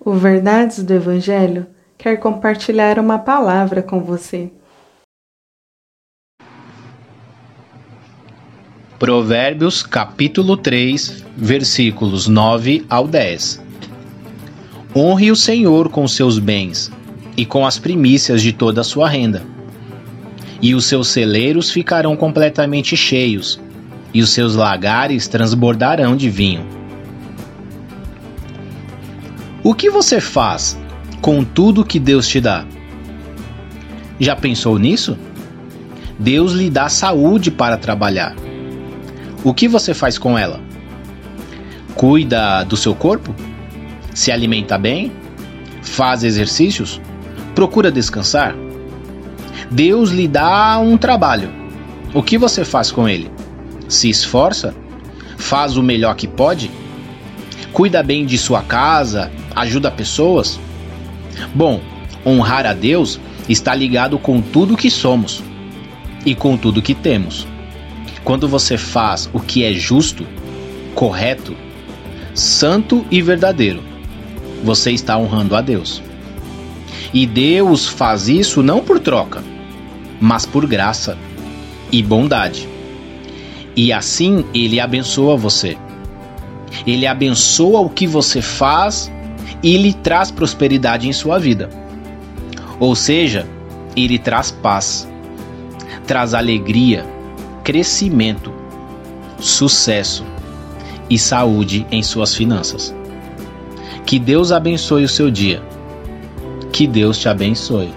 O Verdades do Evangelho quer compartilhar uma palavra com você. Provérbios capítulo 3, versículos 9 ao 10. Honre o Senhor com seus bens e com as primícias de toda a sua renda. E os seus celeiros ficarão completamente cheios, e os seus lagares transbordarão de vinho. O que você faz com tudo que Deus te dá? Já pensou nisso? Deus lhe dá saúde para trabalhar. O que você faz com ela? Cuida do seu corpo? Se alimenta bem? Faz exercícios? Procura descansar? Deus lhe dá um trabalho. O que você faz com ele? Se esforça? Faz o melhor que pode? Cuida bem de sua casa, ajuda pessoas? Bom, honrar a Deus está ligado com tudo que somos e com tudo que temos. Quando você faz o que é justo, correto, santo e verdadeiro, você está honrando a Deus. E Deus faz isso não por troca, mas por graça e bondade. E assim ele abençoa você. Ele abençoa o que você faz e lhe traz prosperidade em sua vida. Ou seja, ele traz paz, traz alegria, crescimento, sucesso e saúde em suas finanças. Que Deus abençoe o seu dia. Que Deus te abençoe.